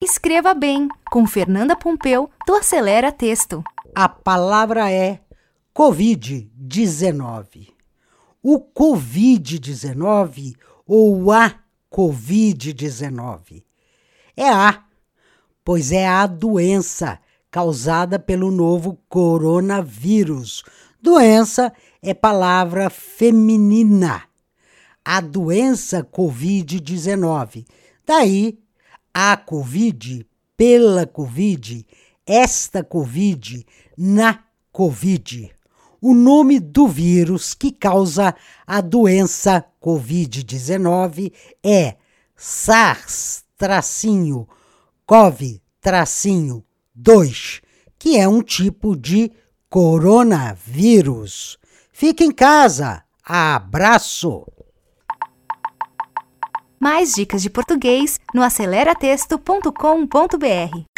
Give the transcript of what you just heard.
Escreva bem com Fernanda Pompeu do Acelera Texto. A palavra é Covid-19. O Covid-19 ou a Covid-19 é a, pois é a doença causada pelo novo coronavírus. Doença é palavra feminina. A doença Covid-19. Daí a Covid, pela Covid, esta Covid, na Covid. O nome do vírus que causa a doença Covid-19 é SARS-CoV-2, que é um tipo de coronavírus. Fique em casa. Abraço! Mais dicas de português no aceleratexto.com.br.